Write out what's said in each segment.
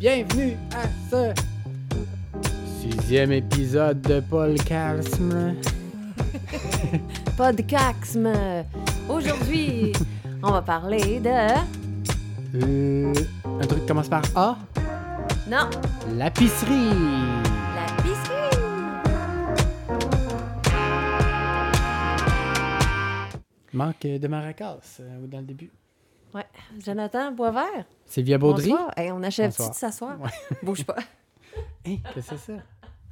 Bienvenue à ce sixième épisode de Paul Calsme. Podcaxme. Aujourd'hui, on va parler de. Euh, un truc qui commence par A? Non, la piscine. Manque de maracas euh, dans le début. Ouais, Jonathan Boisvert. C'est via Baudry. Hey, on achève Bonsoir. de s'asseoir? Ouais. Bouge pas. Hein, qu'est-ce que c'est ça?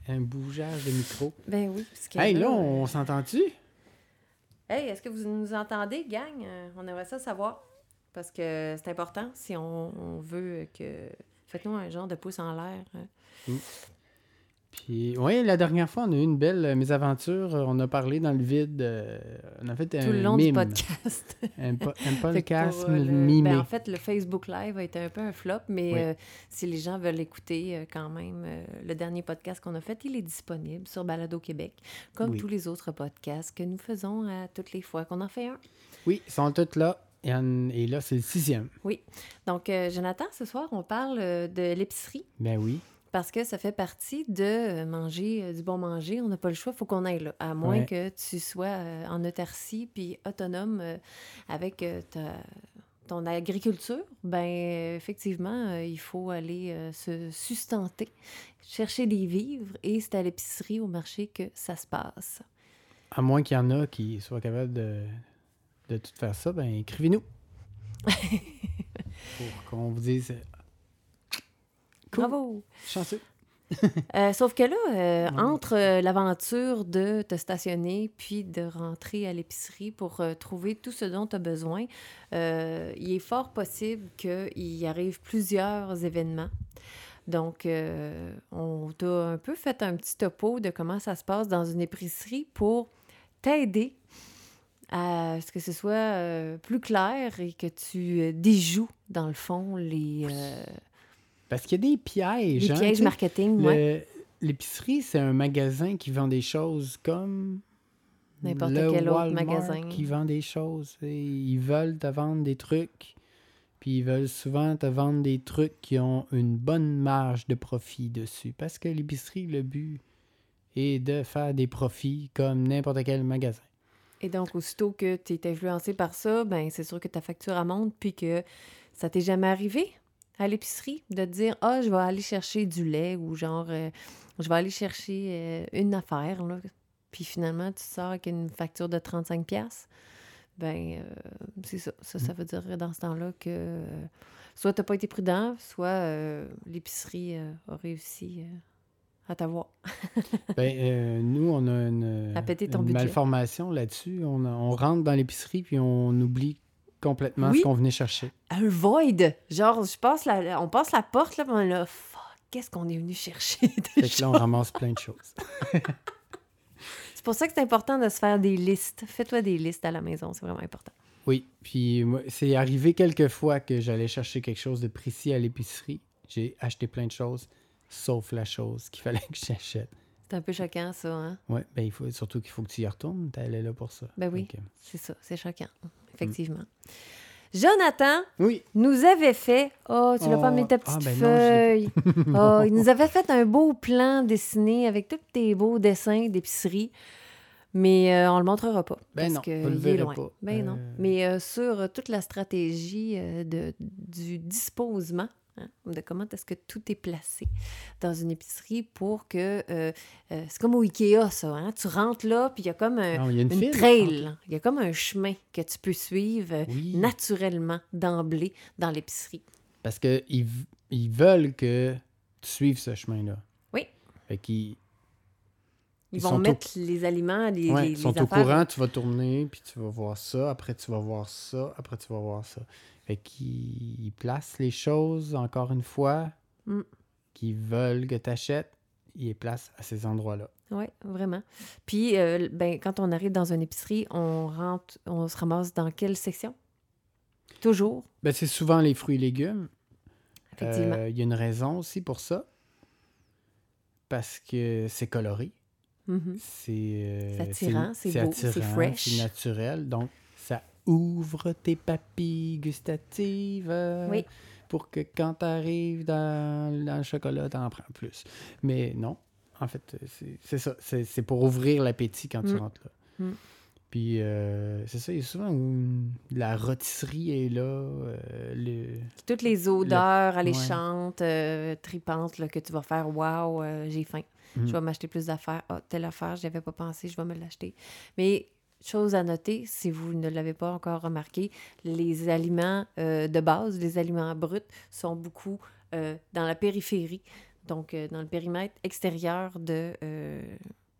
Un bougeage de micro. Ben oui. Parce que Hey, là, on s'entend-tu? Hey, est-ce que vous nous entendez, gang? Euh, On aimerait ça savoir. Parce que c'est important si on, on veut que. Faites-nous un genre de pouce en l'air. hein. Puis, oui, la dernière fois, on a eu une belle euh, mésaventure. On a parlé dans le vide. euh, on a fait un Tout le long mime. du podcast. Un, po- un podcast pour, euh, le- mimé. ben, en fait, le Facebook Live a été un peu un flop, mais Oui. euh, si les gens veulent écouter euh, quand même euh, le dernier podcast qu'on a fait, il est disponible sur Balado Québec, comme Oui. tous les autres podcasts que nous faisons à toutes les fois qu'on en fait un. Oui, ils sont tous là. Et, en- et là, c'est le sixième. Donc, euh, Jonathan, ce soir, on parle euh, de l'épicerie Ben oui. Parce que ça fait partie de euh, manger euh, du bon manger. On n'a pas le choix, il faut qu'on aille là. À moins Ouais. que tu sois euh, en autarcie puis autonome euh, avec ta, ton agriculture, ben effectivement, il faut aller se sustenter, chercher des vivres et c'est à l'épicerie, au marché que ça se passe. À moins qu'il y en a qui soient capables de, de tout faire ça, ben écrivez-nous. Pour qu'on vous dise Cool. Bravo! chanceux. Euh, sauf que là, euh, Ouais. entre euh, l'aventure de te stationner puis de rentrer à l'épicerie pour euh, trouver tout ce dont tu as besoin, il est fort possible qu'il y arrive plusieurs événements. Donc, on t'a un peu fait un petit topo de comment ça se passe dans une épicerie pour t'aider à ce que ce soit plus clair et que tu déjoues, dans le fond, les, Parce qu'il y a des pièges. les hein, pièges marketing. Ouais. L'épicerie, c'est un magasin qui vend des choses comme N'importe quel autre magasin. qui vend des choses. Et ils veulent te vendre des trucs. Puis ils veulent souvent te vendre des trucs qui ont une bonne marge de profit dessus. Parce que l'épicerie, le but est de faire des profits comme n'importe quel magasin. Et donc, aussitôt que tu es influencé par ça, ben c'est sûr que ta facture monte, puis que ça t'est jamais arrivé? À l'épicerie de dire Ah, je vais aller chercher du lait ou genre, euh, je vais aller chercher euh, une affaire, là. Puis finalement, tu sors avec une facture de 35$. Ben, euh, c'est ça. Ça, ça veut dire dans ce temps-là que soit tu n'as pas été prudent, soit l'épicerie a réussi à t'avoir. Ben, euh, nous, on a une, malformation là-dessus. On, on rentre dans l'épicerie puis on oublie complètement Oui. ce qu'on venait chercher. un void. Genre, je passe la, on passe la porte, là, on là, fuck, qu'est-ce qu'on est venu chercher Fait que là, on ramasse plein de choses. C'est pour ça que c'est important de se faire des listes. Fais-toi des listes à la maison, c'est vraiment important. Oui, puis c'est arrivé quelques fois que j'allais chercher quelque chose de précis à l'épicerie. J'ai acheté plein de choses, sauf la chose qu'il fallait que j'achète. C'est un peu choquant, ça, hein? Ouais, ben il faut surtout qu'il faut que tu y retournes. T'es allé là pour ça. Ben oui. C'est ça, c'est choquant, effectivement. Jonathan Oui, nous avait fait... Oh, tu l'as pas Oh, mis ta ah, petite ben non, feuille. oh, il nous avait fait un beau plan dessiné avec tous tes beaux dessins d'épicerie. Mais euh, on le montrera pas. Ben parce non, que le il est loin. pas. Ben non. Euh, Mais euh, sur toute la stratégie euh, de, du disposement, hein, de comment est-ce que tout est placé dans une épicerie pour que... euh, euh, c'est comme au Ikea, ça. Hein? Tu rentres là, puis il y a comme un, non, il y a une, une file. trail. Il y a comme un chemin que tu peux suivre euh, Oui, naturellement d'emblée dans l'épicerie. parce qu'ils ils veulent que tu suives ce chemin-là. Oui. Fait qu'ils Ils, Ils vont au- mettre les aliments, les, ouais, les- ils sont les au courant, tu vas tourner, puis tu vas voir ça, après tu vas voir ça, après tu vas voir ça. Fait qu'ils ils placent les choses, encore une fois, Mm. qu'ils veulent que tu achètes, ils les placent à ces endroits-là. Oui, vraiment. Puis, euh, ben, quand on arrive dans une épicerie, on rentre, on se ramasse dans quelle section? Toujours, Ben, c'est souvent les fruits et légumes. effectivement. Euh, Il y a une raison aussi pour ça. Parce que c'est coloré. Mhm. C'est euh, C'est attirant, c'est beau, c'est fresh. C'est naturel. Donc, ouvre tes papilles gustatives. Oui. pour que quand tu arrives dans, dans le chocolat, tu en prends plus. Mais non, en fait, c'est ça. C'est pour ouvrir l'appétit quand tu Mm. rentres là. Mm. Puis, euh, c'est ça, il y a souvent hum, la rôtisserie est là. euh, le... Toutes les odeurs alléchantes, euh, tripantes, là, que tu vas faire, waouh, j'ai faim. Mm. Je vais m'acheter plus d'affaires. Ah, telle affaire, je avais pas pensé, je vais me l'acheter. Mais chose à noter, si vous ne l'avez pas encore remarqué, les aliments euh, de base, les aliments bruts, sont beaucoup euh, dans la périphérie, donc euh, dans le périmètre extérieur de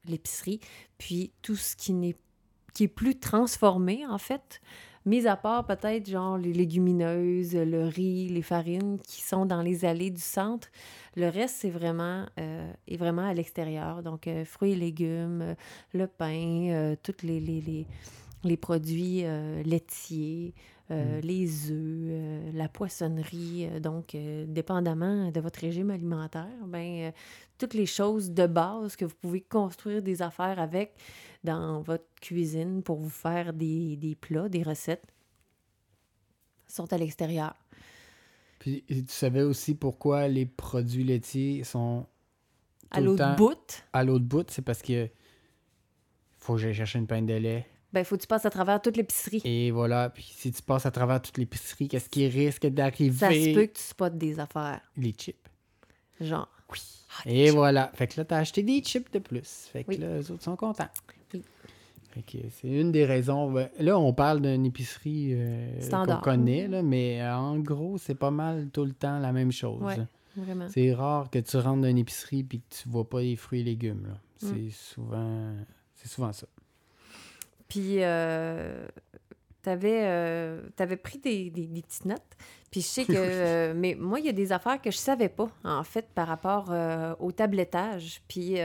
l'épicerie. Puis tout ce qui n'est qui est plus transformé, en fait, mis à part peut-être genre les légumineuses, le riz, les farines qui sont dans les allées du centre. Le reste, c'est vraiment, euh, est vraiment à l'extérieur. Donc, euh, fruits et légumes, euh, le pain, tous les, les, les, les produits laitiers, euh, Mm. les œufs, euh, la poissonnerie. euh, donc, dépendamment de votre régime alimentaire, ben, toutes les choses de base que vous pouvez construire des affaires avec dans votre cuisine pour vous faire des, des plats, des recettes, sont à l'extérieur. Puis, tu savais aussi pourquoi les produits laitiers sont À tout le l'autre bout, à l'autre bout? C'est parce que faut que j'aille chercher une pinte de lait. Ben, faut que tu passes à travers toute l'épicerie. Et voilà. Puis, si tu passes à travers toute l'épicerie, qu'est-ce qui risque d'arriver? Ça se peut que tu spottes des affaires. Les chips. Genre. Oui. Ah, Et chips. voilà. Fait que là, t'as acheté des chips de plus. Fait que Oui. là, eux autres sont contents. Oui. Fait que c'est une des raisons. Là, on parle d'une épicerie euh, qu'on connaît, là, mais euh, en gros, c'est pas mal tout le temps la même chose. Ouais. Vraiment. C'est rare que tu rentres dans une épicerie et que tu vois pas les fruits et légumes. Mm. C'est souvent c'est souvent ça. Puis, euh, t'avais, euh, t'avais pris des, des- des petites notes. Puis, je sais que... euh, mais moi, il y a des affaires que je savais pas, en fait, par rapport euh, au tablettage. Puis,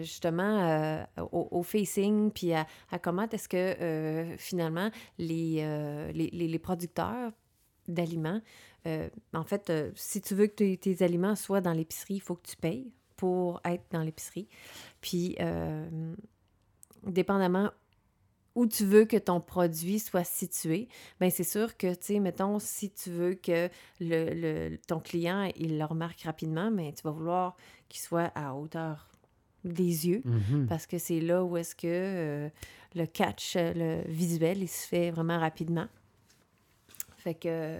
justement, au, au facing, puis à, à comment est-ce que, finalement, les, les, les- producteurs d'aliments... en fait, si tu veux que tes, tes aliments soient dans l'épicerie, il faut que tu payes pour être dans l'épicerie. Puis, dépendamment où tu veux que ton produit soit situé, ben c'est sûr que, tu sais, mettons, si tu veux que le, le- ton client, il le remarque rapidement, mais tu vas vouloir qu'il soit à hauteur des yeux, Mhm. parce que c'est là où est-ce que euh, le catch, euh, le visuel, il se fait vraiment rapidement. Fait que...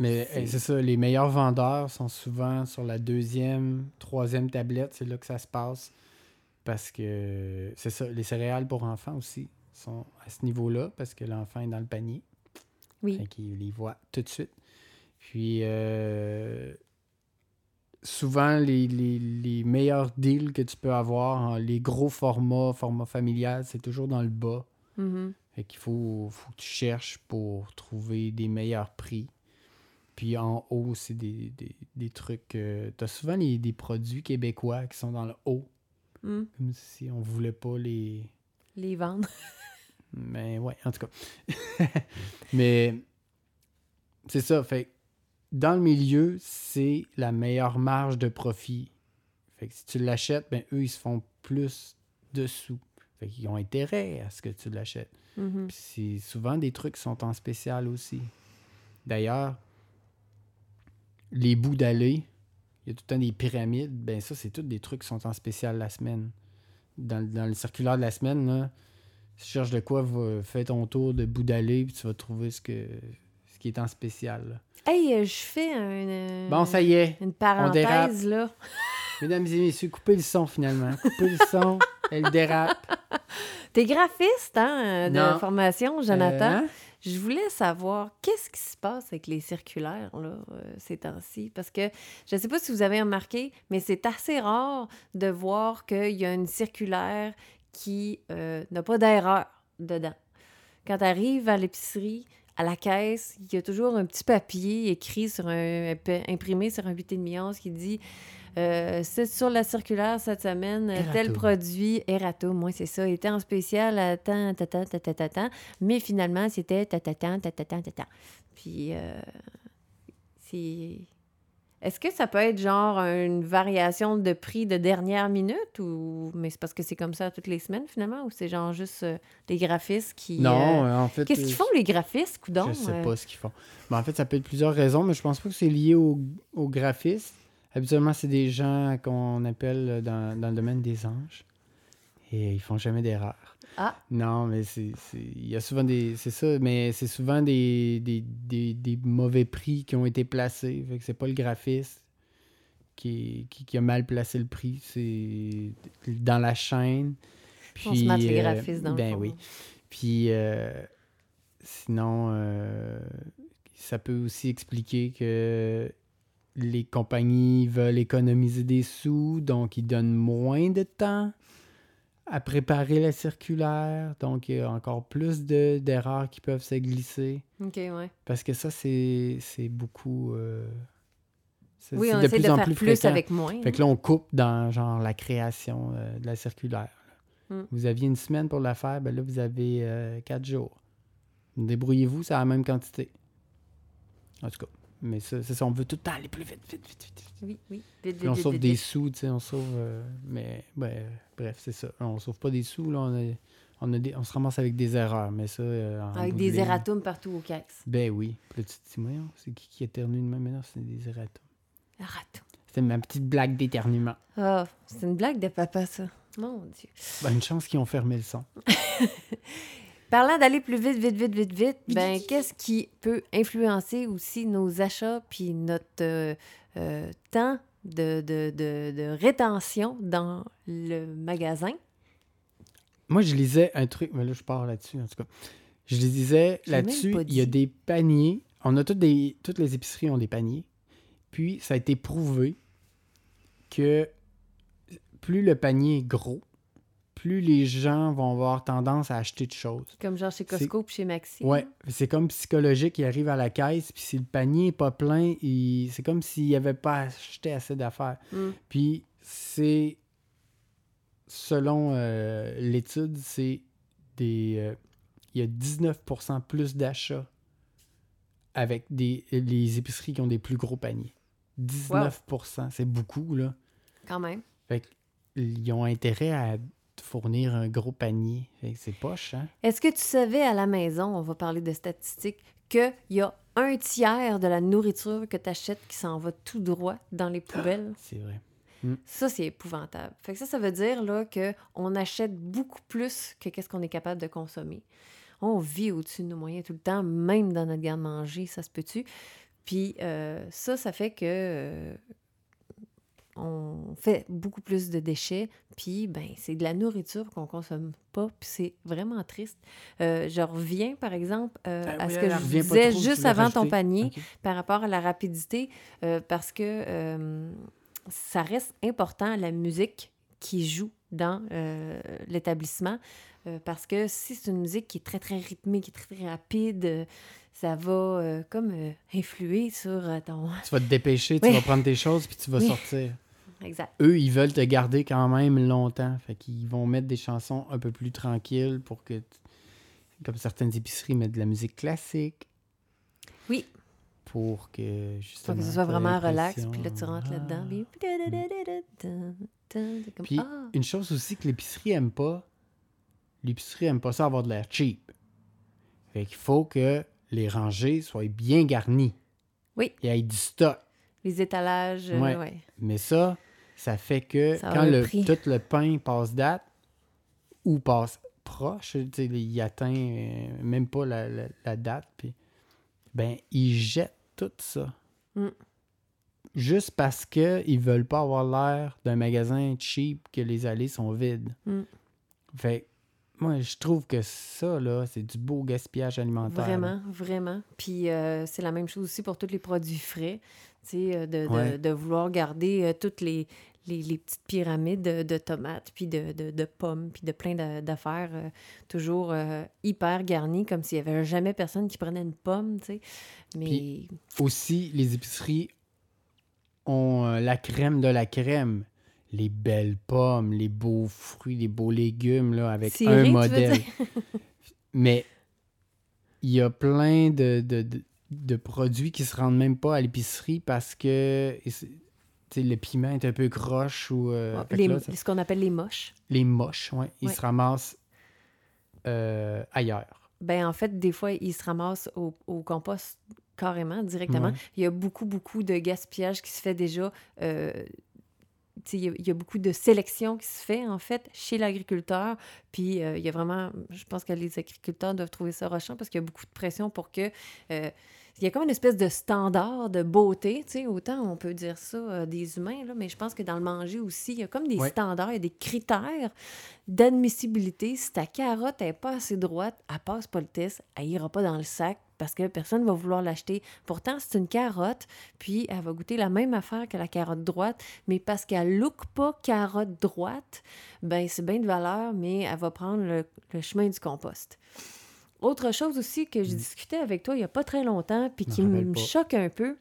Mais euh, c'est ça, les meilleurs vendeurs sont souvent sur la deuxième, troisième tablette, c'est là que ça se passe. Parce que c'est ça, les céréales pour enfants aussi sont à ce niveau-là, parce que l'enfant est dans le panier. Oui. Fait qu'il les voit tout de suite. Puis euh, souvent, les, les- les meilleurs deals que tu peux avoir, hein, les gros formats, format familial, c'est toujours dans le bas. Mhm. Fait qu'il faut, faut que tu cherches pour trouver des meilleurs prix. Puis en haut, c'est des, des, des trucs. tu as souvent les, des produits québécois qui sont dans le haut, Mm. comme si on voulait pas les. Les vendre. Mais ouais, en tout cas. Mais c'est ça. Fait dans le milieu, c'est la meilleure marge de profit. Fait que si tu l'achètes, ben eux, ils se font plus de sous. Fait qu'ils ont intérêt à ce que tu l'achètes. Mhm. Puis c'est souvent des trucs qui sont en spécial aussi. D'ailleurs, les bouts d'allée, il y a tout le temps des pyramides. Ben ça, c'est tous des trucs qui sont en spécial la semaine. Dans, le- dans le circulaire de la semaine, là, si tu cherches de quoi, va, fais ton tour de bout d'allée, puis tu vas trouver ce, que, ce qui est en spécial. là. Hey, euh, je fais un, euh, Bon, ça y est. une parenthèse, là. Mesdames et messieurs, coupez le son finalement. Coupez le son. Elle dérape. T'es graphiste, hein, de Non. formation, Jonathan? Euh, hein? Je voulais savoir qu'est-ce qui se passe avec les circulaires là, euh, ces temps-ci? Parce que je ne sais pas si vous avez remarqué, mais c'est assez rare de voir qu'il y a une circulaire qui euh, n'a pas d'erreur dedans. Quand tu arrives à l'épicerie, à la caisse, il y a toujours un petit papier écrit sur un imprimé sur un 8,5 onces qui dit euh, c'est sur la circulaire cette semaine. Euh, Erato. Tel produit, Erato, moi, c'est ça, était en spécial à tant, ta, ta, ta, ta, Mais finalement, c'était ta, ta, ta, ta, ta, ta, Puis, euh, c'est. Est-ce que ça peut être genre une variation de prix de dernière minute ou mais c'est parce que c'est comme ça toutes les semaines finalement ou c'est genre juste euh, les graphistes qui Non, euh... euh en fait Qu'est-ce qu'ils font les graphistes donc Je sais euh... pas ce qu'ils font. Mais en fait, ça peut être plusieurs raisons, mais je pense pas que c'est lié au, au graphiste. Habituellement, c'est des gens qu'on appelle euh, dans, dans le domaine des anges. Et ils font jamais d'erreur. Ah. Non, mais c'est. Il y a souvent des. C'est ça, mais c'est souvent des, des, des, des mauvais prix qui ont été placés. Fait que c'est pas le graphiste qui, qui, qui a mal placé le prix. C'est dans la chaîne. Puis, On se mate les euh, graphistes dans le Ben fond. oui. Puis euh, sinon, euh, ça peut aussi expliquer que les compagnies veulent économiser des sous, donc ils donnent moins de temps à préparer la circulaire. Donc il y a encore plus de- d'erreurs qui peuvent se glisser. OK, ouais. Parce que ça, c'est c'est beaucoup... euh, c'est- Oui, c'est on de essaie plus de en faire plus avec moins. Fait que là, on coupe dans genre la création euh, de la circulaire. là. Mm. Vous aviez une semaine pour la faire, ben là, vous avez euh, quatre jours. Débrouillez-vous, c'est la même quantité. En tout cas. Mais ça, c'est ça, on veut tout le temps aller plus vite, vite, vite, vite. Oui, oui. Vite, vite, on sauve vite, des sous, tu sais, on sauve. euh, mais, ben, bref, c'est ça. On sauve pas des sous, là. On, a, on, a des- on se ramasse avec des erreurs, mais ça. euh, Avec des erratums partout au CAX. Ben oui. Dis, voyons, c'est qui qui éternue de même? Mais non, c'est des erratums. Erratum. C'était ma petite blague d'éternuement. Ah, c'est une blague de papa, ça. Mon Dieu. Ben, une chance qu'ils ont fermé le son. Parlant d'aller plus vite, vite, vite, vite, vite, ben qu'est-ce qui peut influencer aussi nos achats puis notre euh, euh, temps de, de, de, de rétention dans le magasin? Moi, je lisais un truc, mais là, je pars là-dessus, en tout cas. Je lisais là-dessus, il y a des paniers. On a toutes, des, toutes les épiceries ont des paniers. Puis, ça a été prouvé que plus le panier est gros, plus les gens vont avoir tendance à acheter de choses. Comme genre chez Costco puis chez Maxi. Ouais, c'est comme psychologique, il arrive à la caisse, puis si le panier n'est pas plein, il- c'est comme s'il n'avait pas acheté assez d'affaires. Mm. Puis c'est, selon euh, l'étude, c'est des... euh, il y a 19% plus d'achats avec des, les épiceries qui ont des plus gros paniers. 19%, c'est beaucoup, là. Quand même. Fait qu'ils ont intérêt à fournir un gros panier. C'est poche, hein? Est-ce que tu savais à la maison, on va parler de statistiques, qu'il y a un tiers de la nourriture que tu achètes qui s'en va tout droit dans les poubelles? C'est vrai. Ça, c'est épouvantable. Fait que ça, ça veut dire là, qu'on achète beaucoup plus que qu'est-ce qu'on est capable de consommer. On vit au-dessus de nos moyens tout le temps, même dans notre garde-manger, ça se peut-tu? Puis euh, ça, ça fait que euh, on fait beaucoup plus de déchets, puis ben c'est de la nourriture qu'on consomme pas, puis c'est vraiment triste. Euh, je reviens, par exemple, euh, Ah à oui, ce que je disais trop, juste avant ton panier par rapport à la rapidité, euh, parce que ça reste important, la musique qui joue dans l'établissement, parce que si c'est une musique qui est très, très rythmée, qui est très, très rapide, ça va euh, comme euh, influer sur ton... Tu vas te dépêcher, tu vas prendre tes choses, puis tu vas Oui. sortir. Exact. Eux, ils veulent te garder quand même longtemps. Fait qu'ils vont mettre des chansons un peu plus tranquilles pour que, comme certaines épiceries, mettent de la musique classique. Oui. Pour que, justement... que ce soit vraiment relax, puis là, tu rentres là-dedans, puis... C'est comme, Puis, ah! une chose aussi que l'épicerie aime pas, l'épicerie aime pas ça avoir de l'air cheap. Fait qu'il faut que les rangées soient bien garnies. Oui. Et ait du stock. Les étalages, euh, Ouais. ouais. Mais ça, ça fait que Ça quand le, prix. tout le pain passe date ou passe proche, il atteint euh, même pas la, la- la date, puis ben ils jettent tout ça. Mm. Juste parce que ils veulent pas avoir l'air d'un magasin cheap que les allées sont vides. Mm. Fait moi je trouve que ça là, c'est du beau gaspillage alimentaire. Vraiment, vraiment. Puis euh, c'est la même chose aussi pour tous les produits frais. Euh, de, de- Ouais. de vouloir garder euh, toutes les, les, les petites pyramides de, de tomates, puis de, pommes, puis de plein d'a- d'affaires euh, toujours euh, hyper garnies, comme s'il y avait jamais personne qui prenait une pomme, tu sais. Mais Puis- Aussi, les épiceries ont euh, la crème de la crème. Les belles pommes, les beaux fruits, les beaux légumes là, avec un modèle. Mais il y a plein de, de- de- de produits qui se rendent même pas à l'épicerie parce que le piment est un peu croche ou. euh, fait que Les- là, ça- ce qu'on appelle les moches. les moches, ouais, ils Ouais. se ramassent euh, ailleurs. Ben, en fait, des fois, ils se ramassent au, au compost carrément, directement. Ouais. Il y a beaucoup, beaucoup de gaspillage qui se fait déjà. euh, il y, a, il y a beaucoup de sélection qui se fait, en fait, chez l'agriculteur. Puis, euh, il y a vraiment... Je pense que les agriculteurs doivent trouver ça rochant parce qu'il y a beaucoup de pression pour que... il y a comme une espèce de standard de beauté, tu sais, autant on peut dire ça euh, des humains, là, mais je pense que dans le manger aussi, il y a comme des Ouais. standards, il y a des critères d'admissibilité. Si ta carotte n'est pas assez droite, elle passe pas le test, elle ira pas dans le sac parce que personne ne va vouloir l'acheter. Pourtant, c'est une carotte, puis elle va goûter la même affaire que la carotte droite, mais parce qu'elle look pas carotte droite, ben c'est bien de valeur, mais elle va prendre le, le chemin du compost. Autre chose aussi que j'ai discuté avec toi il n'y a pas très longtemps, puis Je qui me choque un peu,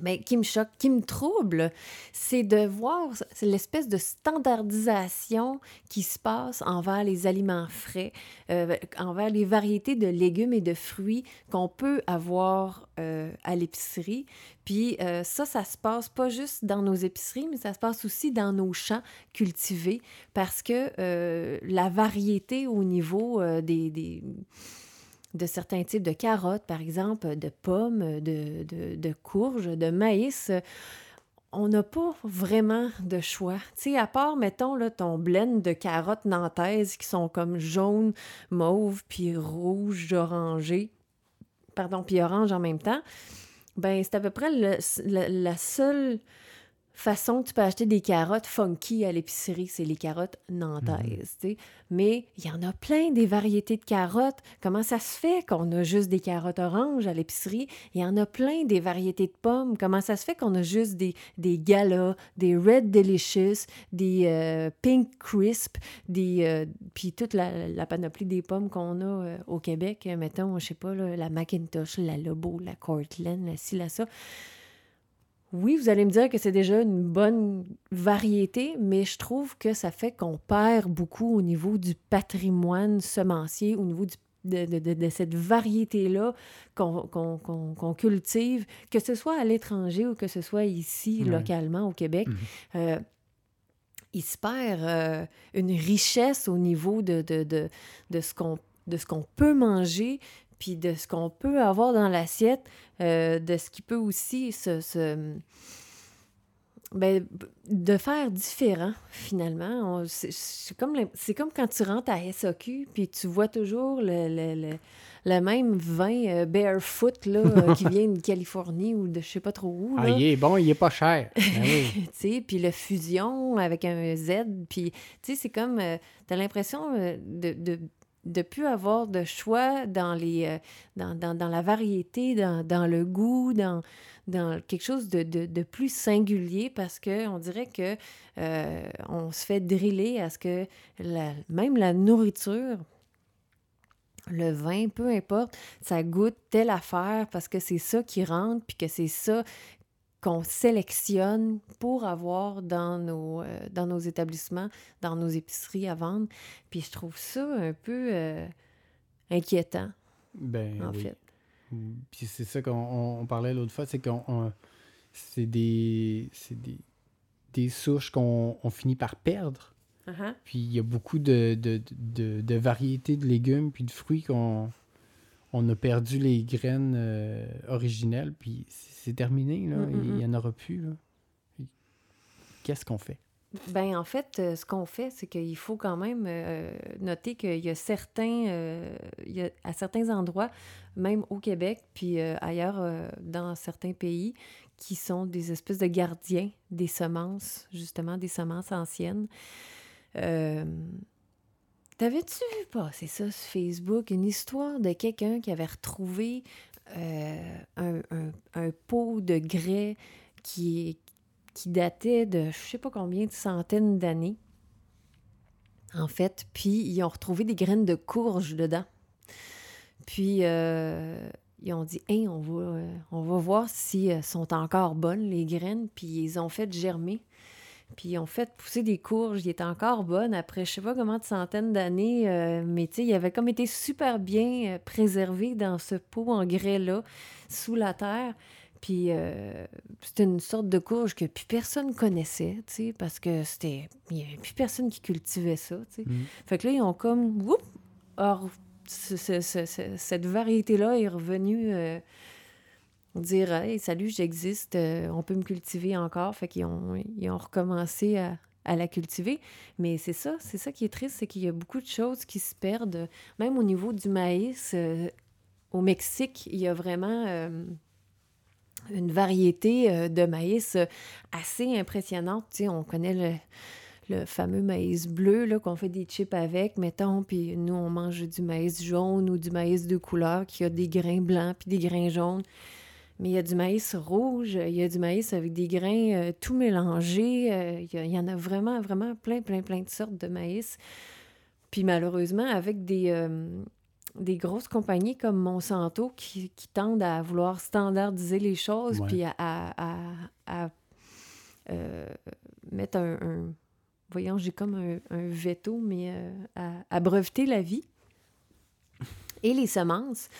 mais qui me choque, qui me trouble, c'est de voir l'espèce de standardisation qui se passe envers les aliments frais, euh, envers les variétés de légumes et de fruits qu'on peut avoir euh, à l'épicerie. Puis euh, ça, ça se passe pas juste dans nos épiceries, mais ça se passe aussi dans nos champs cultivés parce que la variété au niveau des de certains types de carottes, par exemple, de pommes, de, de, courges, de maïs, on n'a pas vraiment de choix. Tu sais, à part, mettons, là, ton blend de carottes nantaises qui sont comme jaune, mauve, puis rouge, orangé, pardon, puis orange en même temps, ben c'est à peu près le- la seule façon que tu peux acheter des carottes funky à l'épicerie, c'est les carottes nantaises, sais. Mais il y en a plein des variétés de carottes. Comment ça se fait qu'on a juste des carottes oranges à l'épicerie? Il y en a plein des variétés de pommes. Comment ça se fait qu'on a juste des, des galas, des Red Delicious, des euh, Pink Crisp, des euh, puis toute la, la panoplie des pommes qu'on a euh, au Québec, mettons, je sais pas, là, la Macintosh, la Lobo, la Cortland, la ci, la ça. Oui, vous allez me dire que c'est déjà une bonne variété, mais je trouve que ça fait qu'on perd beaucoup au niveau du patrimoine semencier, au niveau du- de, de- de- de cette variété-là qu'on cultive, que ce soit à l'étranger ou que ce soit ici, localement, au Québec. Mhm. Euh, il se perd euh, une richesse au niveau de, de, de, de ce qu'on de ce qu'on peut manger, puis de ce qu'on peut avoir dans l'assiette, euh, de ce qui peut aussi se... se- ben, de faire différent, finalement. C'est comme, comme quand tu rentres à SAQ, puis tu vois toujours le, le, le- le même vin euh, barefoot là, euh, qui vient de Californie ou de je sais pas trop où. Ah, là. il est bon, il est pas cher. Ben oui. tu sais, puis le fusion avec un Z, puis tu sais, c'est comme, euh, t'as l'impression euh, de, de, de plus avoir de choix dans les, euh, dans, dans, dans la variété, dans, dans le goût, dans, dans quelque chose de, de, de plus singulier parce que on dirait que euh, on se fait driller à ce que même la nourriture, le vin, peu importe, ça goûte telle affaire parce que c'est ça qui rentre, puis que c'est ça qu'on sélectionne pour avoir dans nos, euh, dans nos établissements, dans nos épiceries à vendre. Puis je trouve ça un peu euh, inquiétant, Ben en oui. fait. Puis c'est ça qu'on on- on parlait l'autre fois, c'est qu'on on- c'est des c'est des, des souches qu'on on finit par perdre. Uh-huh. Puis il y a beaucoup de, de, de, de variétés de légumes puis de fruits qu'on on a perdu les graines euh, originelles, puis c'est terminé, là. Mm, mm, Il mm. n'y en aura plus. Qu'est-ce qu'on fait? Ben en fait, euh, ce qu'on fait, c'est qu'il faut quand même euh, noter qu'il y a certains, euh, il y a, à certains endroits, même au Québec, puis ailleurs dans certains pays, qui sont des espèces de gardiens des semences, justement des semences anciennes. Euh, T'avais-tu vu passer ça sur Facebook, une histoire de quelqu'un qui avait retrouvé euh, un, pot de grès qui, datait de je sais pas combien de centaines d'années, en fait, puis ils ont retrouvé des graines de courge dedans. Puis euh, ils ont dit, hey, on va, euh, on va voir si elles sont encore bonnes, les graines, puis ils ont fait germer. Puis ils ont fait pousser des courges. Il était encore bonne après je sais pas comment de centaines d'années. euh, mais tu sais, il avait comme été super bien euh, préservé dans ce pot en grès-là, sous la terre. Puis euh, c'était une sorte de courge que plus personne connaissait, tu sais, parce que c'était. Il n'y avait plus personne qui cultivait ça, tu sais. Mm. Fait que là, ils ont comme. Whoop! Or, ce- ce- ce- ce- cette variété-là est revenue euh, dire Hey, salut, j'existe, euh, on peut me cultiver encore. Fait qu'ils ont, ils ont recommencé à, la cultiver. Mais c'est ça, c'est ça qui est triste, c'est qu'il y a beaucoup de choses qui se perdent. Même au niveau du maïs, euh, au Mexique, il y a vraiment. euh, une variété de maïs assez impressionnante. On connaît le, le fameux maïs bleu, là, qu'on fait des chips avec, mettons, puis nous, on mange du maïs jaune ou du maïs de couleur qui a des grains blancs puis des grains jaunes. Mais il y a du maïs rouge, il y a du maïs avec des grains euh, tout mélangés. euh, il, y a- il y en a vraiment, vraiment plein, plein, plein de sortes de maïs. Puis malheureusement, avec des, euh, des grosses compagnies comme Monsanto qui, qui tendent à vouloir standardiser les choses, Ouais. puis à, à- à- à, mettre un, un- Voyons, j'ai comme un, un veto, mais à, à breveter la vie et les semences.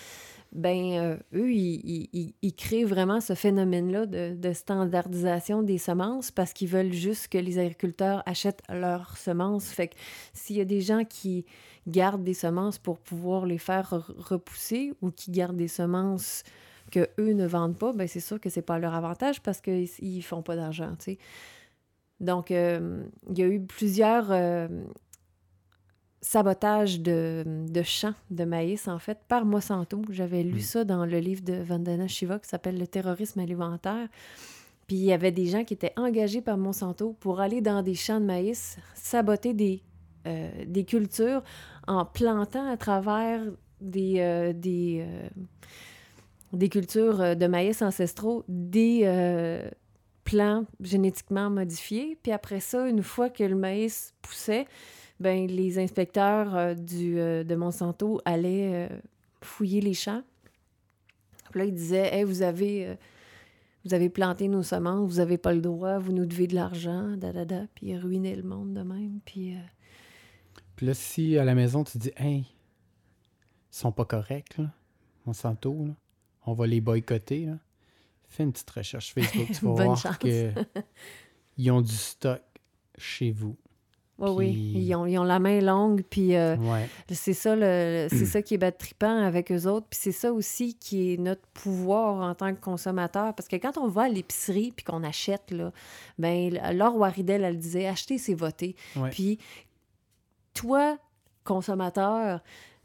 Ben, euh, eux, ils, créent vraiment ce phénomène-là de, standardisation des semences parce qu'ils veulent juste que les agriculteurs achètent leurs semences. Fait que s'il y a des gens qui gardent des semences pour pouvoir les faire re- repousser ou qui gardent des semences que eux ne vendent pas, ben c'est sûr que c'est pas leur avantage parce qu'ils ils font pas d'argent. Donc, euh, il y a eu plusieurs euh, sabotages de, de champs de maïs, en fait, par Monsanto. J'avais lu Mm. ça dans le livre de Vandana Shiva qui s'appelle Le terrorisme alimentaire. Puis il y avait des gens qui étaient engagés par Monsanto pour aller dans des champs de maïs, saboter des, euh, des cultures en plantant à travers des, euh, des, euh, des cultures de maïs ancestraux, des plants génétiquement modifiés. Puis après ça, une fois que le maïs poussait, ben, les inspecteurs euh, du, euh, de Monsanto allaient euh, fouiller les champs. Puis là, ils disaient Hey, vous avez. vous avez planté nos semences, vous n'avez pas le droit, vous nous devez de l'argent, da, da, da. Puis ils ruinaient le monde de même. Puis Puis là, si à la maison, tu dis, hey, ils sont pas corrects, là, Monsanto, là, on va les boycotter, là. Fais une petite recherche Facebook, tu vas voir chance. que ils ont du stock chez vous. Oui, Puis- ils ont, ils ont la main longue, puis euh, Ouais. c'est ça, le, c'est ça qui est battripant avec eux autres. Puis c'est ça aussi qui est notre pouvoir en tant que consommateur. Parce que quand on va à l'épicerie puis qu'on achète, là, ben, Laure Waridel, elle disait acheter, c'est voter. Ouais. Puis toi, consommateur,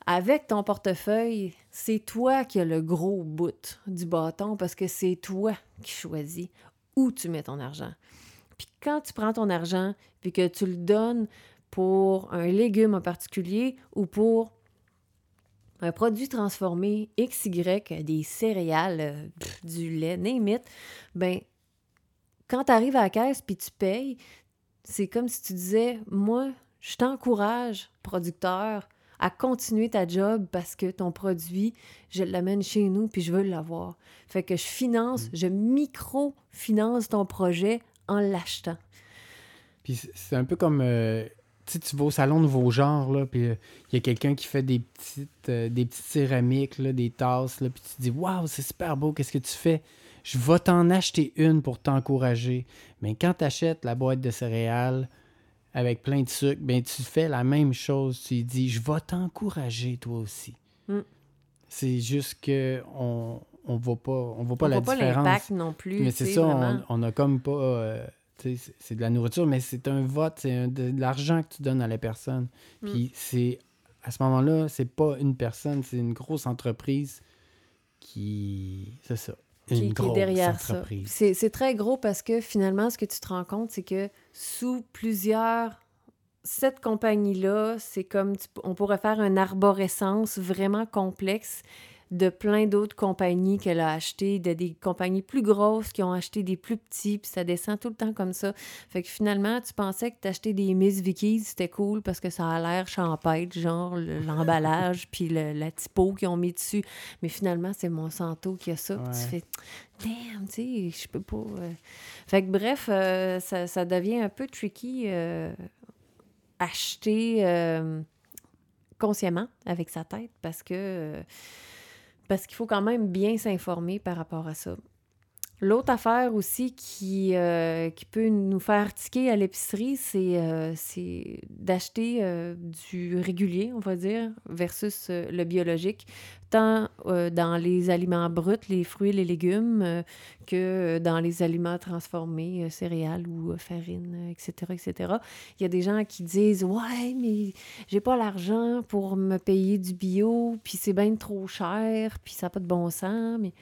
avec ton portefeuille, c'est toi qui as le gros bout du bâton parce que c'est toi qui choisis où tu mets ton argent. Puis quand tu prends ton argent puis que tu le donnes pour un légume en particulier ou pour un produit transformé XY, des céréales, pff, du lait, name it, ben quand tu arrives à la caisse puis tu payes, c'est comme si tu disais moi, je t'encourage, producteur, à continuer ta job parce que ton produit, je l'amène chez nous puis je veux l'avoir. Fait que je finance, je micro-finance ton projet en l'achetant. Puis c'est- un peu comme. euh, tu tu vas au salon Nouveau Genre, là, puis il y a quelqu'un qui fait des petites, euh, des petites céramiques, là, des tasses, là, puis tu te dis, waouh, c'est super beau, qu'est-ce que tu fais? Je vais t'en acheter une pour t'encourager. Mais quand tu achètes la boîte de céréales avec plein de sucre, ben tu fais la même chose. Tu dis, je vais t'encourager toi aussi. Mm. C'est juste que on, on voit pas, on voit pas On la voit pas différence. l'impact non plus. Mais c'est ça, on, vraiment. on a comme pas. euh, tu sais, c'est- de la nourriture, mais c'est un vote, c'est de, de l'argent que tu donnes à la personne. Mm. Puis c'est. À ce moment-là, c'est pas une personne, c'est une grosse entreprise qui. C'est ça. qui, Une qui est grosse derrière ça. entreprise. C'est c'est très gros parce que finalement, ce que tu te rends compte, c'est que sous plusieurs. Cette compagnie-là, c'est comme tu- on pourrait faire une arborescence vraiment complexe de plein d'autres compagnies qu'elle a achetées, de des compagnies plus grosses qui ont acheté des plus petits, puis ça descend tout le temps comme ça. Fait que finalement, tu pensais que t'acheter des Miss Vickies, c'était cool parce que ça a l'air champêtre, genre le- l'emballage, puis le- la typo qu'ils ont mis dessus. Mais finalement, c'est Monsanto qui a ça. Tu fais, damn, tu sais, je peux pas. euh. Fait que bref, euh, ça, ça devient un peu tricky euh, acheter consciemment avec sa tête parce que parce qu'il faut quand même bien s'informer par rapport à ça. L'autre affaire aussi qui, euh, qui peut nous faire tiquer à l'épicerie, c'est euh, d'acheter euh, du régulier, on va dire, versus le biologique, tant dans les aliments bruts, les fruits, les légumes, que dans les aliments transformés, céréales ou farine, euh, etc., etc. Il y a des gens qui disent « Ouais, mais j'ai pas l'argent pour me payer du bio, puis c'est bien trop cher, puis ça n'a pas de bon sens. » Mais,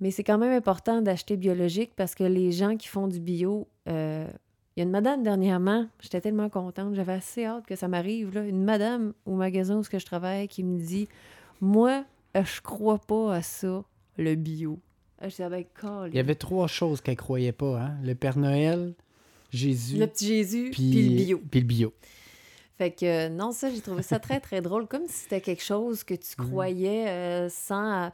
mais c'est quand même important d'acheter biologique parce que les gens qui font du bio... euh, il y a une madame dernièrement, j'étais tellement contente, j'avais assez hâte que ça m'arrive, là, une madame au magasin où je travaille qui me dit « Moi, euh, je crois pas à ça, le bio. » Ah, Je ben, Il y avait trois choses qu'elle croyait pas, hein? Le Père Noël, Jésus, Le petit Jésus, puis le bio. puis le bio. Fait que euh, non, ça, j'ai trouvé ça très, très drôle. Comme si c'était quelque chose que tu croyais euh, sans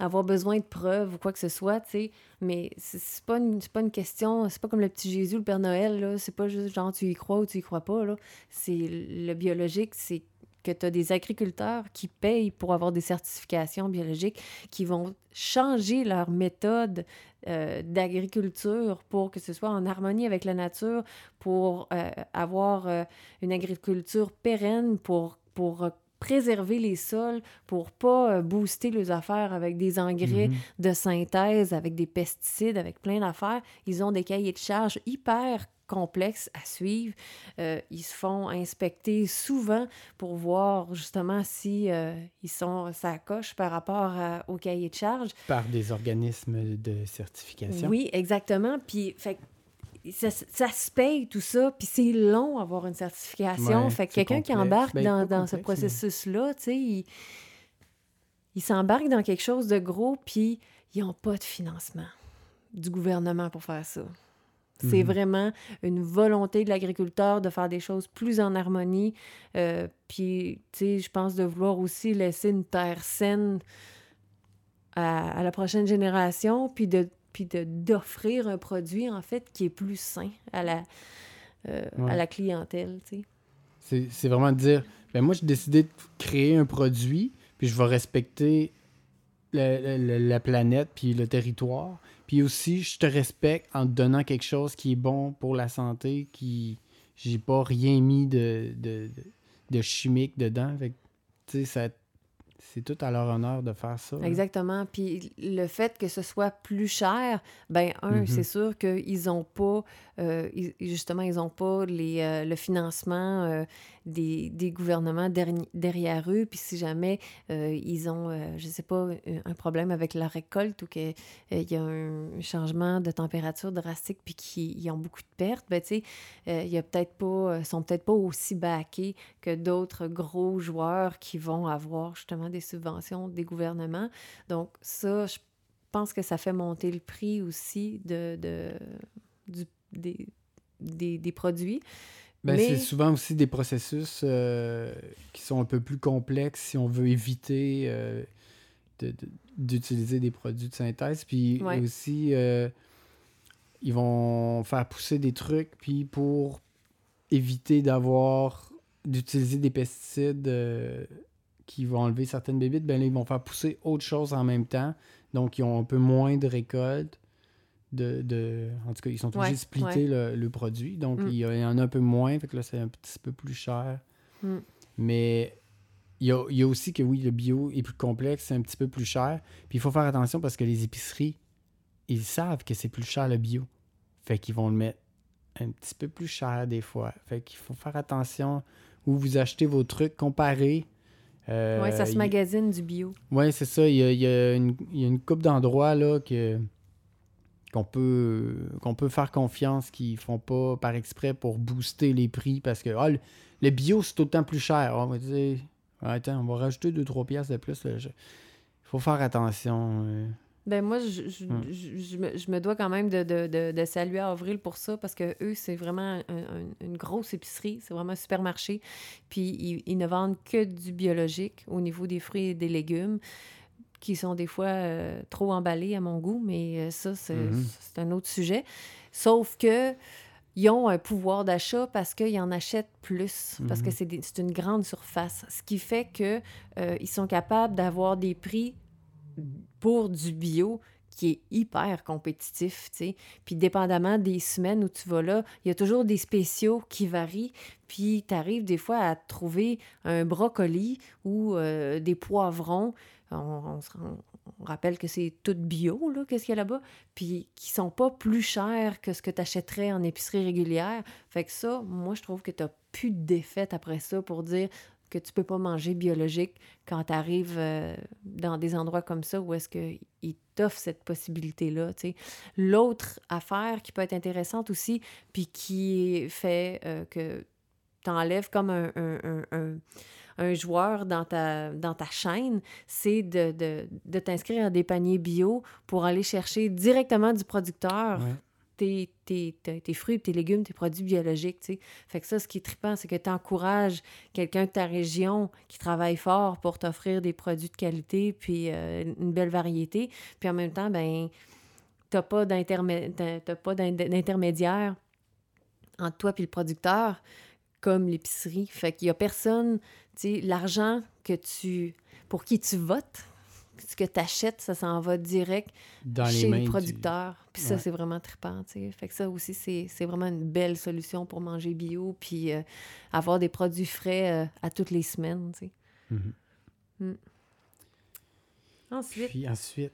avoir besoin de preuves ou quoi que ce soit, tu sais. Mais c'est pas, une- pas une question, c'est pas comme le petit Jésus, le Père Noël, là. C'est pas juste genre tu y crois ou tu y crois pas, là. C'est le biologique, c'est que tu as des agriculteurs qui payent pour avoir des certifications biologiques, qui vont changer leur méthode euh, d'agriculture pour que ce soit en harmonie avec la nature, pour euh, avoir euh, une agriculture pérenne, pour, pour préserver les sols, pour pas booster les affaires avec des engrais Mhm. de synthèse, avec des pesticides, avec plein d'affaires. Ils ont des cahiers de charges hyper complexes à suivre. Euh, ils se font inspecter souvent pour voir justement si euh, ils sont ça coche par rapport à- au cahier de charges. Par des organismes de certification. Oui, exactement. Puis, fait ça, ça se paye tout ça, puis c'est long avoir une certification. Ouais, fait que c'est quelqu'un qui embarque Ben, dans, ce complexe, processus-là, tu sais, il, il s'embarque dans quelque chose de gros, puis ils n'ont pas de financement du gouvernement pour faire ça. C'est Mhm. vraiment une volonté de l'agriculteur de faire des choses plus en harmonie. euh, puis, tu sais, je pense de vouloir aussi laisser une terre saine à, à la prochaine génération, puis de puis d'offrir un produit, en fait, qui est plus sain à la, euh, Ouais. à la clientèle, tu sais. C'est vraiment de dire, ben moi, j'ai décidé de créer un produit, puis je vais respecter la, la- la- la planète, puis le territoire. Puis aussi, je te respecte en te donnant quelque chose qui est bon pour la santé, qui... J'ai pas rien mis de, de, chimique dedans. Fait tu sais, ça... C'est tout à leur honneur de faire ça. là. Exactement. Puis le fait que ce soit plus cher, ben un, Mhm. c'est sûr qu'ils n'ont pas, euh, ils- justement, ils n'ont pas les, euh, le financement euh, des, gouvernements derrière eux. Puis si jamais euh, ils ont, euh, je sais pas, un- problème avec la récolte ou qu'il y a un changement de température drastique puis qu'ils ont beaucoup de pertes, ben tu sais, euh, il euh, sont peut-être pas aussi backés que d'autres gros joueurs qui vont avoir justement des subventions des gouvernements. Donc ça, je pense que ça fait monter le prix aussi des produits. Ben, Mais- C'est souvent aussi des processus euh, qui sont un peu plus complexes si on veut éviter euh, de- de- d'utiliser des produits de synthèse. Puis Ouais. aussi, euh, ils vont faire pousser des trucs, puis pour éviter d'avoir d'utiliser des pesticides qui vont enlever certaines bébites, ben là, ils vont faire pousser autre chose en même temps. Donc, ils ont un peu moins de récolte. De, de- en tout cas, ils sont obligés Ouais, de splitter le, le produit. Donc, Mm. il y a- il y en a un peu moins. Fait que là, c'est un petit peu plus cher. Mm. Mais il y a, il y a aussi que oui, le bio est plus complexe, c'est un petit peu plus cher. Puis il faut faire attention parce que les épiceries, ils savent que c'est plus cher le bio. Fait qu'ils vont le mettre un petit peu plus cher des fois. Fait qu'il faut faire attention où vous achetez vos trucs, comparer. Euh, oui, ça se il- magasine du bio. Ouais, c'est ça. Il y a, il y a une, couple d'endroits là que qu'on peut qu'on peut faire confiance qui font pas par exprès pour booster les prix parce que ah, le, le bio c'est autant plus cher. On va dire attends, on va rajouter 2-3 piastres de plus. Je- faut faire attention. euh. Ben moi, je, je, Hmm. je- je me, je me dois quand même de, de, de, de saluer Avril pour ça, parce que eux, c'est vraiment un- un- une grosse épicerie, c'est vraiment un supermarché. Puis ils, ils ne vendent que du biologique au niveau des fruits et des légumes, qui sont des fois euh, trop emballés à mon goût, mais euh, ça, c'est Mhm. c'est un autre sujet. Sauf que ils ont un pouvoir d'achat parce qu'ils en achètent plus, parce que Mhm. c'est une grande surface. Ce qui fait que euh, ils sont capables d'avoir des prix pour du bio qui est hyper compétitif, tu sais. Puis dépendamment des semaines où tu vas là, il y a toujours des spéciaux qui varient. Puis tu arrives des fois à trouver un brocoli ou euh, des poivrons. On, rappelle que c'est tout bio, là, qu'est-ce qu'il y a là-bas. Puis qui sont pas plus chers que ce que tu achèterais en épicerie régulière. Fait que ça, moi, je trouve que tu plus de défaite après ça pour dire que tu peux pas manger biologique quand tu arrives dans des endroits comme ça où est-ce qu'ils t'offrent cette possibilité-là. L'autre affaire qui peut être intéressante aussi, puis qui fait euh, que tu enlèves comme un- un joueur dans ta, dans ta chaîne, c'est de, de- de t'inscrire à des paniers bio pour aller chercher directement du producteur Ouais. tes, tes, tes- tes fruits, tes légumes, tes produits biologiques, tu sais. Fait que ça, ce qui est trippant, c'est que tu encourages quelqu'un de ta région qui travaille fort pour t'offrir des produits de qualité puis euh, une belle variété. Puis en même temps, ben t'as pas d'intermédiaire entre toi et le producteur comme l'épicerie. Fait qu'il y a personne, tu sais, l'argent que tu... pour qui tu votes, ce que tu achètes, ça s'en va direct Dans les chez mains le du- producteur. Puis ça, Ouais. c'est vraiment trippant, tu sais. Fait que ça aussi, c'est vraiment une belle solution pour manger bio puis euh, avoir des produits frais euh, à toutes les semaines, tu sais. Mhm. Ensuite, Puis ensuite,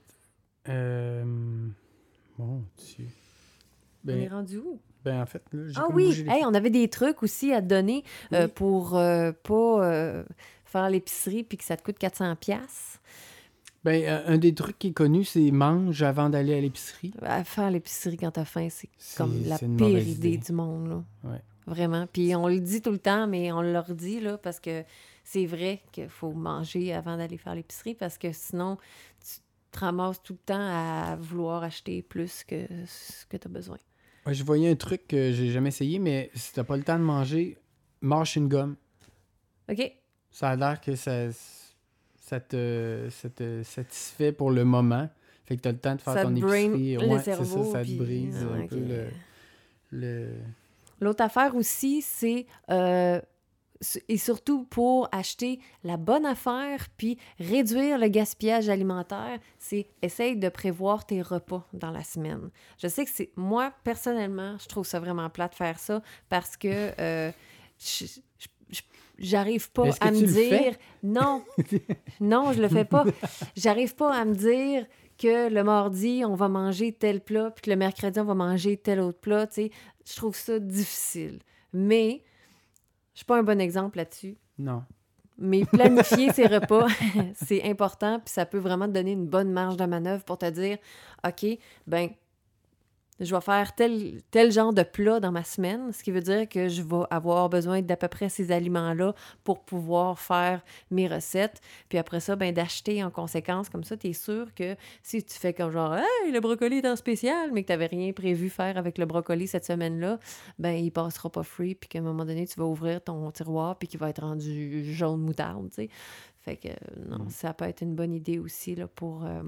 euh, mon Dieu. on est Ben, rendu où? Ben, en fait, là, j'ai Ah oui! Hey, on avait des trucs aussi à te donner euh, pour euh, pas euh, faire l'épicerie puis que ça te coûte 400 pièces. Ben, un des trucs qui est connu, c'est mange avant d'aller à l'épicerie. Faire l'épicerie quand t'as faim, c'est comme la pire idée idée. du monde, là. Ouais. Vraiment. Puis on le dit tout le temps, mais on le redit, là, parce que c'est vrai qu'il faut manger avant d'aller faire l'épicerie, parce que sinon, tu te ramasses tout le temps à vouloir acheter plus que ce que tu as besoin. Ouais, je voyais un truc que j'ai jamais essayé, mais si t'as pas le temps de manger, mâche une gomme. OK? Ça a l'air que ça, ça, te, ça te satisfait pour le moment. Fait que t'as le temps de faire Ça ton épicerie. le Ouais, c'est cerveau, ça, ça te brise Ah, un ok. peu le... le... L'autre affaire aussi, c'est. euh, et surtout pour acheter la bonne affaire puis réduire le gaspillage alimentaire, c'est essaye de prévoir tes repas dans la semaine. Je sais que c'est. Moi, personnellement, je trouve ça vraiment plat de faire ça parce que euh, je- je- je- j'arrive pas à me dire. Non, non, je le fais pas. J'arrive pas à me dire que le mardi, on va manger tel plat, puis que le mercredi, on va manger tel autre plat. tu sais. Je trouve ça difficile. Mais je suis pas un bon exemple là-dessus. Non. Mais planifier ses repas, c'est important, puis ça peut vraiment te donner une bonne marge de manœuvre pour te dire, OK, ben, je vais faire tel, tel genre de plat dans ma semaine, ce qui veut dire que je vais avoir besoin d'à peu près ces aliments-là pour pouvoir faire mes recettes. Puis après ça, ben, d'acheter en conséquence. Comme ça, tu es sûr que si tu fais comme genre, hey, le brocoli est en spécial, mais que tu n'avais rien prévu faire avec le brocoli cette semaine-là, ben, il passera pas free, puis qu'à un moment donné, tu vas ouvrir ton tiroir, puis qu'il va être rendu jaune moutarde, tu sais. Fait que, non, Mm. ça peut être une bonne idée aussi, là, pour... euh,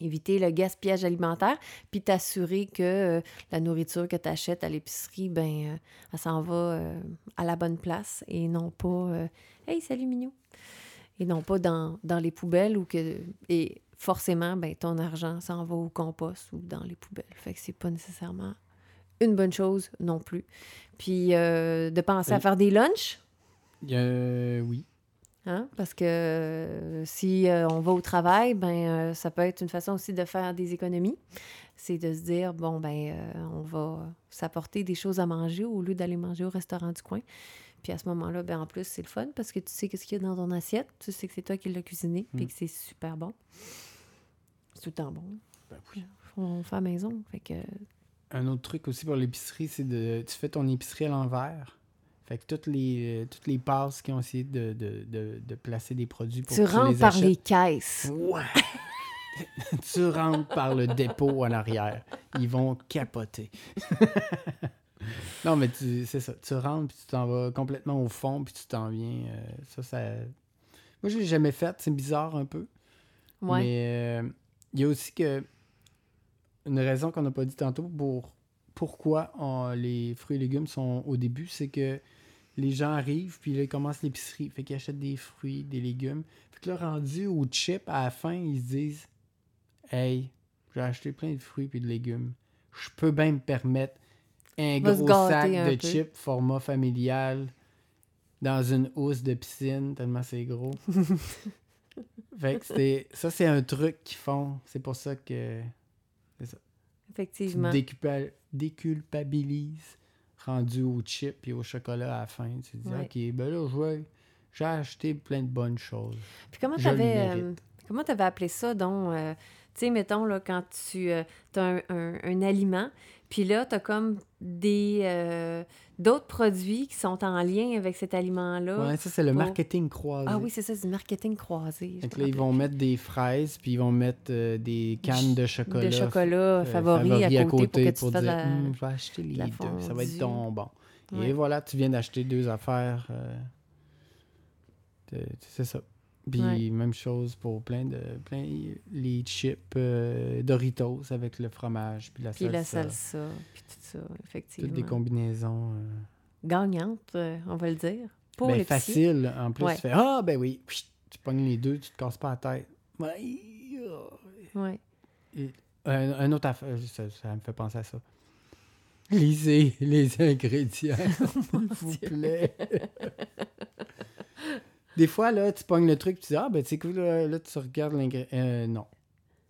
éviter le gaspillage alimentaire, puis t'assurer que euh, la nourriture que tu achètes à l'épicerie, ben, euh, elle s'en va euh, à la bonne place et non pas Hey, salut Minou! Et non pas dans, dans les poubelles ou que. Et forcément, ben, ton argent s'en va au compost ou dans les poubelles. Fait que c'est pas nécessairement une bonne chose non plus. Puis de penser à faire des lunchs? Oui. Hein? Parce que euh, si euh, on va au travail, ben euh, ça peut être une façon aussi de faire des économies. C'est de se dire, bon, ben on va s'apporter des choses à manger au lieu d'aller manger au restaurant du coin. Puis à ce moment-là, ben en plus, c'est le fun parce que tu sais qu'est-ce qu'il y a dans ton assiette. Tu sais que c'est toi qui l'as cuisiné puis Mm. que c'est super bon. C'est tout le temps bon. Ben oui. On fait à la maison. Fait que... Un autre truc aussi pour l'épicerie, c'est de. Tu fais ton épicerie à l'envers. Fait que toutes les, euh, toutes les passes qui ont essayé de, de, de, de placer des produits pour Tu que tu rentres les par achètes. les caisses. Ouais! tu rentres par le dépôt en arrière. Ils vont capoter. non, mais tu- c'est ça. Tu rentres, puis tu t'en vas complètement au fond, puis tu t'en viens. euh, ça, ça... Moi, je l'ai jamais fait. C'est bizarre un peu. Ouais. Mais euh, il y a aussi que une raison qu'on n'a pas dit tantôt pour pourquoi on- les fruits et légumes sont au début, c'est que les gens arrivent puis là, ils commencent l'épicerie. Fait qu'ils achètent des fruits, des légumes. Fait que là, rendu au chip, à la fin, ils se disent Hey, j'ai acheté plein de fruits et de légumes. Je peux bien me permettre un Va gros sac un de peu. chips format familial dans une housse de piscine, tellement c'est gros. fait que c'est, ça, c'est un truc qu'ils font. C'est pour ça que tu Effectivement. déculpa- déculpabilises rendu au chip et au chocolat à la fin. Tu te dis, Ouais. OK, ben là, j'ai acheté plein de bonnes choses. Puis comment euh, mérite. comment t'avais appelé ça donc euh, tu sais mettons là quand tu as un, un- un aliment puis là tu as comme des euh, d'autres produits qui sont en lien avec cet aliment là. Ouais, ça, c'est le pour- marketing croisé. Ah oui, c'est ça, du marketing croisé. me là, ils vont mettre des fraises, puis ils vont mettre euh, des cannes de chocolat. de chocolat euh, favori, à, côté pour que tu te fasses dire la... Hum, je vais acheter les deux, ça va être ton bon. Ouais. Et voilà, tu viens d'acheter deux affaires. c'est ça. Puis Ouais. même chose pour plein de plein les chips euh, Doritos avec le fromage puis la puis la salsa. salsa, puis tout ça, effectivement. Toutes des combinaisons. euh, Gagnante, euh, on va le dire. Pour ben, facile. En plus, Ouais. tu fais Ah, ben oui. Tu pognes les deux, tu te casses pas la tête. Ouais. Un, un autre affaire, ça, ça me fait penser à ça. Lisez les ingrédients, s'il vous plaît. Des fois, là, tu pognes le truc, tu dis, ah, ben, tu sais, cool, là, là, tu regardes l'ingrédient. Euh, non.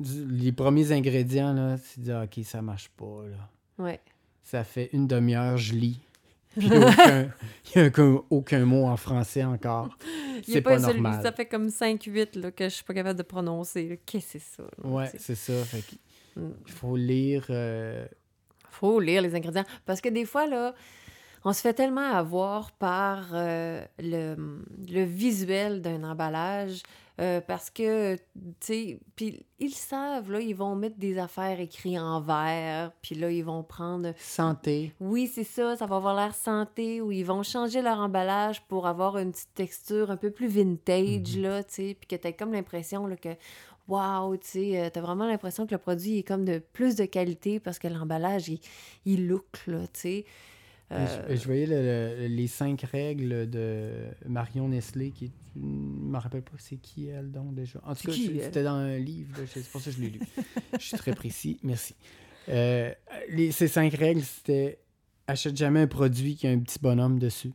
Du- Les premiers ingrédients, là, tu dis, ah, ok, ça marche pas, là. Ouais. Ça fait une demi-heure, je lis. Puis il n'y a, aucun, il y a aucun, aucun mot en français encore. Il C'est a pas, celui- normal. Ça fait comme 5-8 là, que je suis pas capable de prononcer. Qu'est-ce que c'est ça? là, Ouais, tu sais? c'est ça. Fait Mm. faut lire. euh, faut lire les ingrédients. Parce que des fois, là, on se fait tellement avoir par euh, le, le visuel d'un emballage. euh, parce que, tu sais, puis ils savent, là, ils vont mettre des affaires écrites en vert, puis là, ils vont prendre santé. Oui, c'est ça, ça va avoir l'air santé, ou ils vont changer leur emballage pour avoir une petite texture un peu plus vintage, Mhm. là, tu sais, puis que t'as comme l'impression, là, que, waouh, tu sais, euh, t'as vraiment l'impression que le produit est comme de plus de qualité parce que l'emballage, il, il look, là, tu sais. Euh, Je, je voyais le- le- les cinq règles de Marion Nestlé, qui est, je ne me rappelle pas c'est qui elle donc déjà. En tout cas, c'était dans un livre, c'est pour ça que je l'ai lu. je suis très précis, merci. Euh, les, ces cinq règles, c'était achète jamais un produit qui a un petit bonhomme dessus.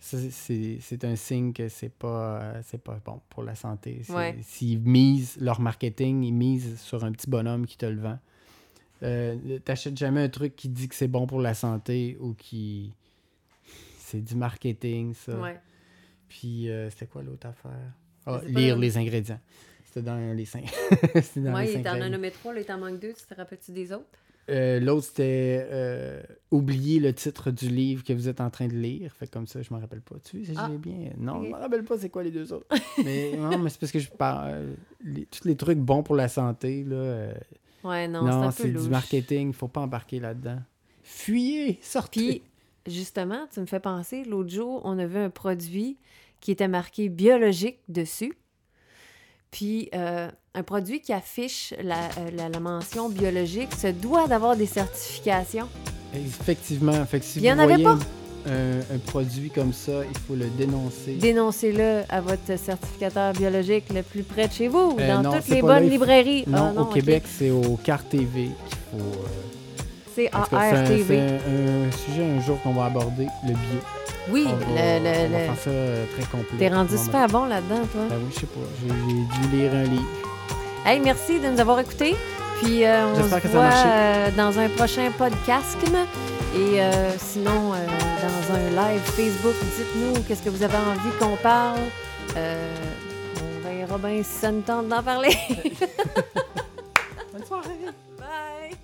C'est un signe que c'est pas euh, c'est pas bon pour la santé. C'est- Ouais. S'ils misent leur marketing, ils misent sur un petit bonhomme qui te le vend. Euh, T'achètes jamais un truc qui dit que c'est bon pour la santé ou qui. C'est du marketing, ça. ouais. Puis, euh, c'était quoi l'autre affaire? Ah, lire les ingrédients. C'était dans les cinq. Dans Ouais, les il t'en a nommé trois, là, il t'en manque deux, tu te rappelles-tu des autres? Euh, L'autre, c'était euh, oublier le titre du livre que vous êtes en train de lire. Fait comme ça, je me rappelle pas. Tu sais, Ah. j'ai bien. Non, je me rappelle pas c'est quoi les deux autres. mais non, mais c'est parce que je parle. les- tous les trucs bons pour la santé, là. euh, Ouais, non, non, c'est du marketing. Faut pas embarquer là-dedans. Fuyez, sortez. Puis, justement, tu me fais penser, l'autre jour, on a vu un produit qui était marqué biologique dessus. Puis, euh, un produit qui affiche la, euh, la- la mention biologique se doit d'avoir des certifications. Effectivement. Si Il y vous en avait pas. Un, un produit comme ça, il faut le dénoncer. Dénoncez-le à votre certificateur biologique le plus près de chez vous, Euh, dans non, toutes les là, bonnes faut- librairies. non, Ah au ok. Québec, c'est au CAR TV qu'il faut. euh, C'est ARTV. C'est un, un sujet un jour qu'on va aborder, le bio. Oui, on va, le, on va le- faire ça euh, très complet. T'es rendu super bon là-dedans, toi. Ben oui, je sais pas. J'ai dû lire un livre. Hey, merci de nous avoir écoutés. Puis euh, on se que ça voit marché. euh, dans un prochain podcast. Et euh, sinon, euh, dans un live Facebook, dites-nous qu'est-ce que vous avez envie qu'on parle. Euh, on verra bien si ça nous tente d'en parler. Bonne soirée! Bye!